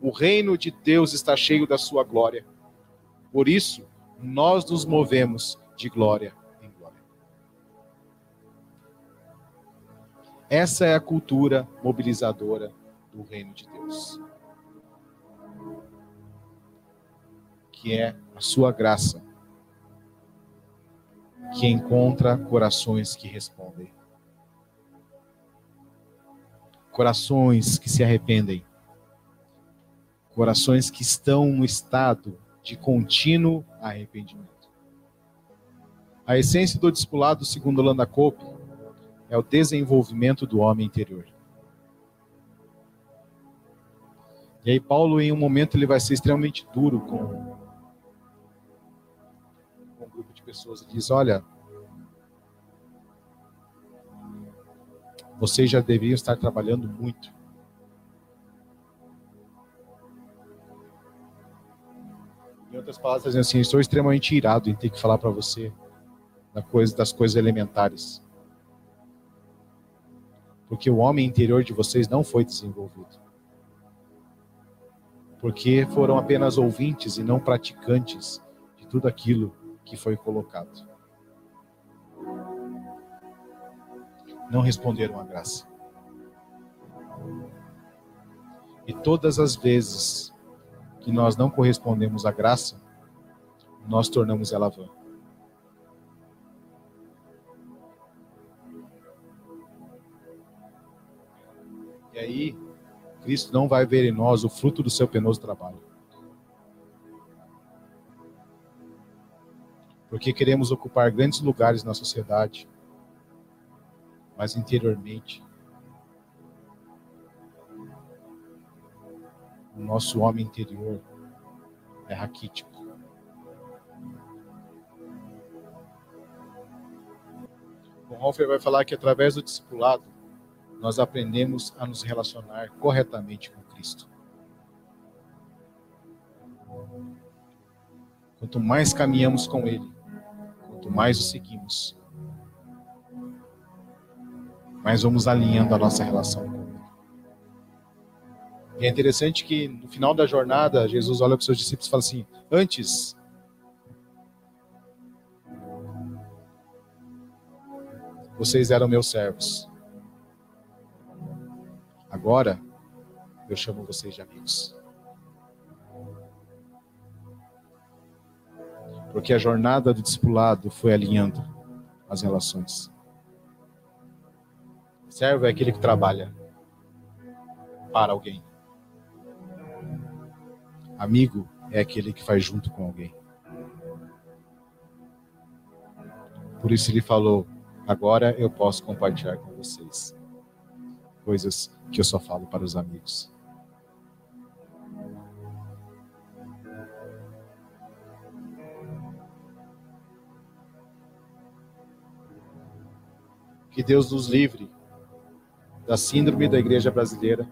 O reino de Deus está cheio da sua glória. Por isso, nós nos movemos de glória Essa é a cultura mobilizadora do reino de Deus. Que é a sua graça, que encontra corações que respondem. Corações que se arrependem. Corações que estão no estado de contínuo arrependimento. A essência do discipulado, segundo Landa Cope, é o desenvolvimento do homem interior. E aí Paulo, em um momento, ele vai ser extremamente duro com, um grupo de pessoas e diz, olha, vocês já deveriam estar trabalhando muito. Em outras palavras, assim, estou extremamente irado em ter que falar para você das coisas elementares porque o homem interior de vocês não foi desenvolvido. Porque foram apenas ouvintes e não praticantes de tudo aquilo que foi colocado. Não responderam à graça. E todas as vezes que nós não correspondemos à graça, nós tornamos ela vã. Cristo não vai ver em nós o fruto do seu penoso trabalho. Porque queremos ocupar grandes lugares na sociedade, mas interiormente, o nosso homem interior é raquítico. O Hofer vai falar que através do discipulado, nós aprendemos a nos relacionar corretamente com Cristo. Quanto mais caminhamos com Ele, quanto mais o seguimos, mais vamos alinhando a nossa relação com Ele. E é interessante que no final da jornada, Jesus olha para os seus discípulos e fala assim: Antes, vocês eram meus servos. Agora, eu chamo vocês de amigos. Porque a jornada do discipulado foi alinhando as relações. Servo é aquele que trabalha para alguém. Amigo é aquele que faz junto com alguém. Por isso ele falou: agora eu posso compartilhar com vocês coisas que eu só falo para os amigos. Que Deus nos livre da síndrome da igreja brasileira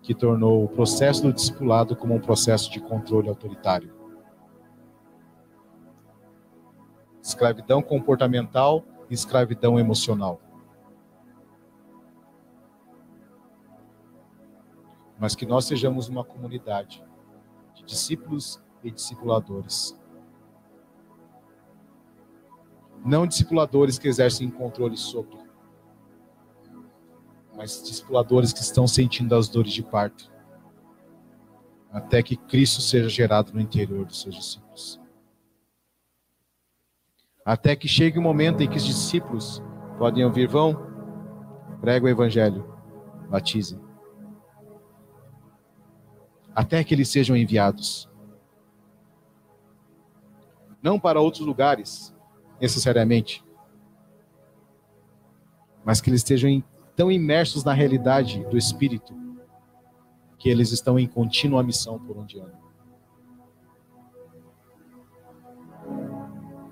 que tornou o processo do discipulado como um processo de controle autoritário. Escravidão comportamental e escravidão emocional. Mas que nós sejamos uma comunidade de discípulos e discipuladores. Não discipuladores que exercem controle sobre, mas discipuladores que estão sentindo as dores de parto, até que Cristo seja gerado no interior dos seus discípulos. Até que chegue o momento em que os discípulos podem ouvir, vão, prega o evangelho, batizem. Até que eles sejam enviados. Não para outros lugares, necessariamente, mas que eles estejam tão imersos na realidade do Espírito que eles estão em contínua missão por onde andam.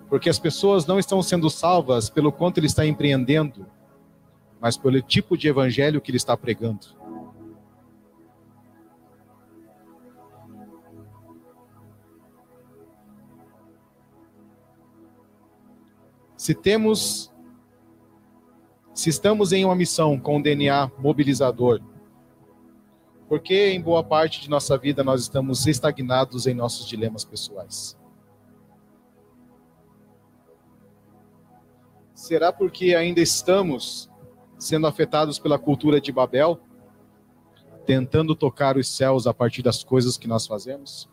Porque as pessoas não estão sendo salvas pelo quanto ele está empreendendo, mas pelo tipo de evangelho que ele está pregando. Se temos se estamos em uma missão com DNA mobilizador, porque em boa parte de nossa vida nós estamos estagnados em nossos dilemas pessoais? Será porque ainda estamos sendo afetados pela cultura de Babel, tentando tocar os céus a partir das coisas que nós fazemos?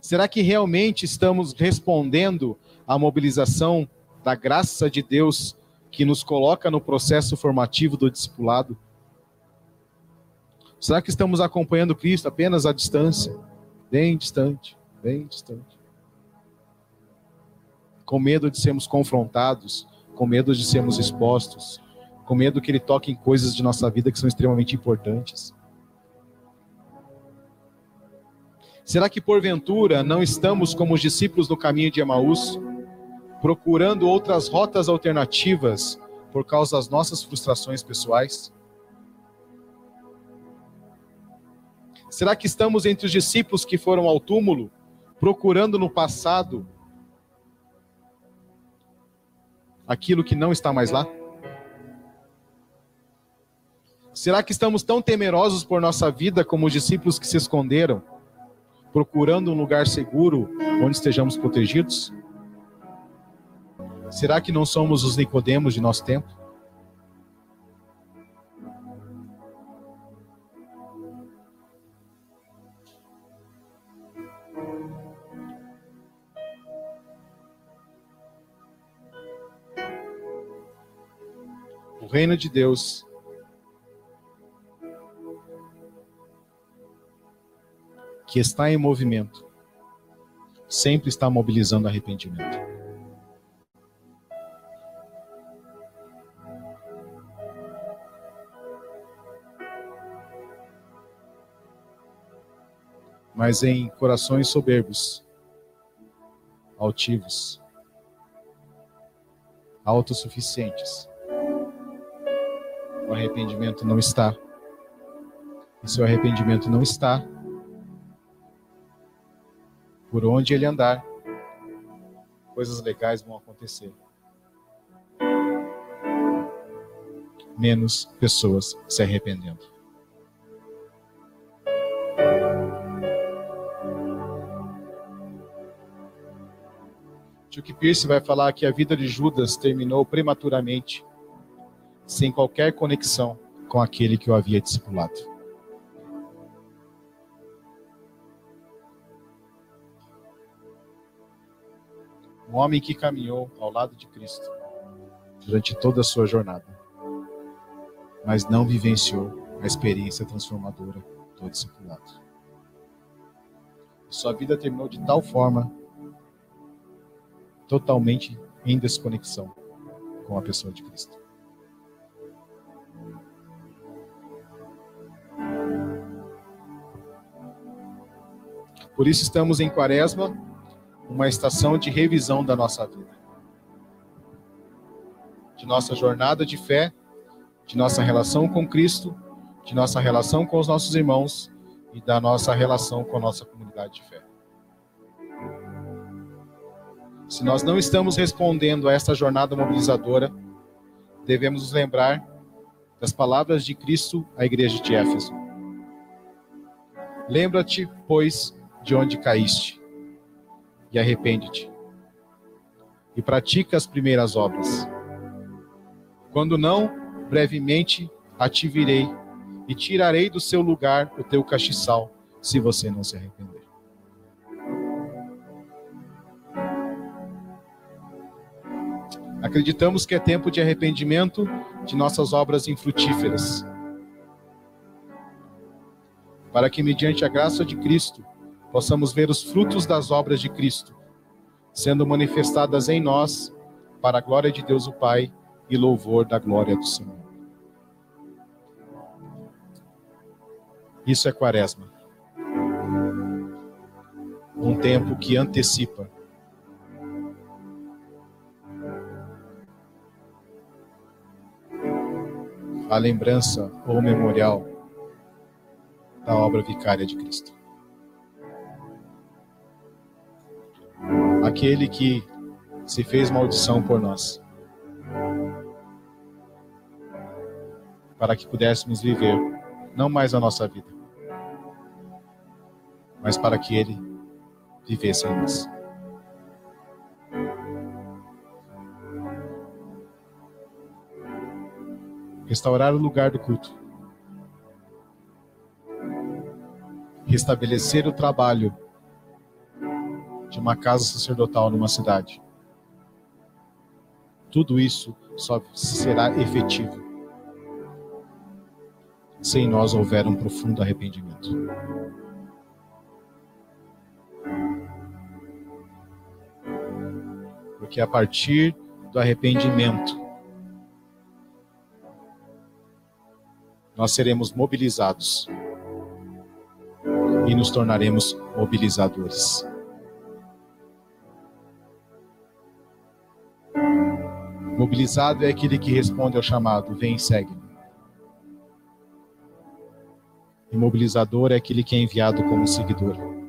Será que realmente estamos respondendo à mobilização da graça de Deus que nos coloca no processo formativo do discipulado? Será que estamos acompanhando Cristo apenas à distância? Bem distante, bem distante. Com medo de sermos confrontados, com medo de sermos expostos, com medo que Ele toque em coisas de nossa vida que são extremamente importantes. Será que porventura não estamos como os discípulos no caminho de Emaús, procurando outras rotas alternativas por causa das nossas frustrações pessoais? Será que estamos entre os discípulos que foram ao túmulo, procurando no passado aquilo que não está mais lá? Será que estamos tão temerosos por nossa vida como os discípulos que se esconderam? Procurando um lugar seguro onde estejamos protegidos? Será que não somos os Nicodemos de nosso tempo? O reino de Deus que está em movimento, sempre está mobilizando arrependimento. Mas em corações soberbos, altivos, autossuficientes, o arrependimento não está. E se o arrependimento não está, por onde ele andar, coisas legais vão acontecer. Menos pessoas se arrependendo. Chuck Pierce vai falar que a vida de Judas terminou prematuramente, sem qualquer conexão com aquele que o havia discipulado. Um homem que caminhou ao lado de Cristo durante toda a sua jornada, mas não vivenciou a experiência transformadora do discipulado. Sua vida terminou de tal forma, totalmente em desconexão com a pessoa de Cristo. Por isso estamos em quaresma uma estação de revisão da nossa vida. de nossa jornada de fé, de nossa relação com Cristo, de nossa relação com os nossos irmãos e da nossa relação com a nossa comunidade de fé. Se nós não estamos respondendo a esta jornada mobilizadora, devemos nos lembrar das palavras de Cristo à igreja de Éfeso. Lembra-te, pois, de onde caíste, e arrepende-te, e pratica as primeiras obras. Quando não, brevemente ativirei e tirarei do seu lugar o teu castiçal, se você não se arrepender. Acreditamos que é tempo de arrependimento de nossas obras infrutíferas. Para que, mediante a graça de Cristo, possamos ver os frutos das obras de Cristo, sendo manifestadas em nós, para a glória de Deus o Pai e louvor da glória do Senhor. Isso é Quaresma. Um tempo que antecipa a lembrança ou memorial da obra vicária de Cristo. Aquele que se fez maldição por nós, para que pudéssemos viver não mais a nossa vida, mas para que Ele vivesse em nós. restaurar o lugar do culto, restabelecer o trabalho de uma casa sacerdotal numa cidade. Tudo isso só será efetivo se em nós houver um profundo arrependimento. Porque a partir do arrependimento nós seremos mobilizados e nos tornaremos mobilizadores. Mobilizado é aquele que responde ao chamado: vem. E mobilizador é aquele que é enviado como seguidor.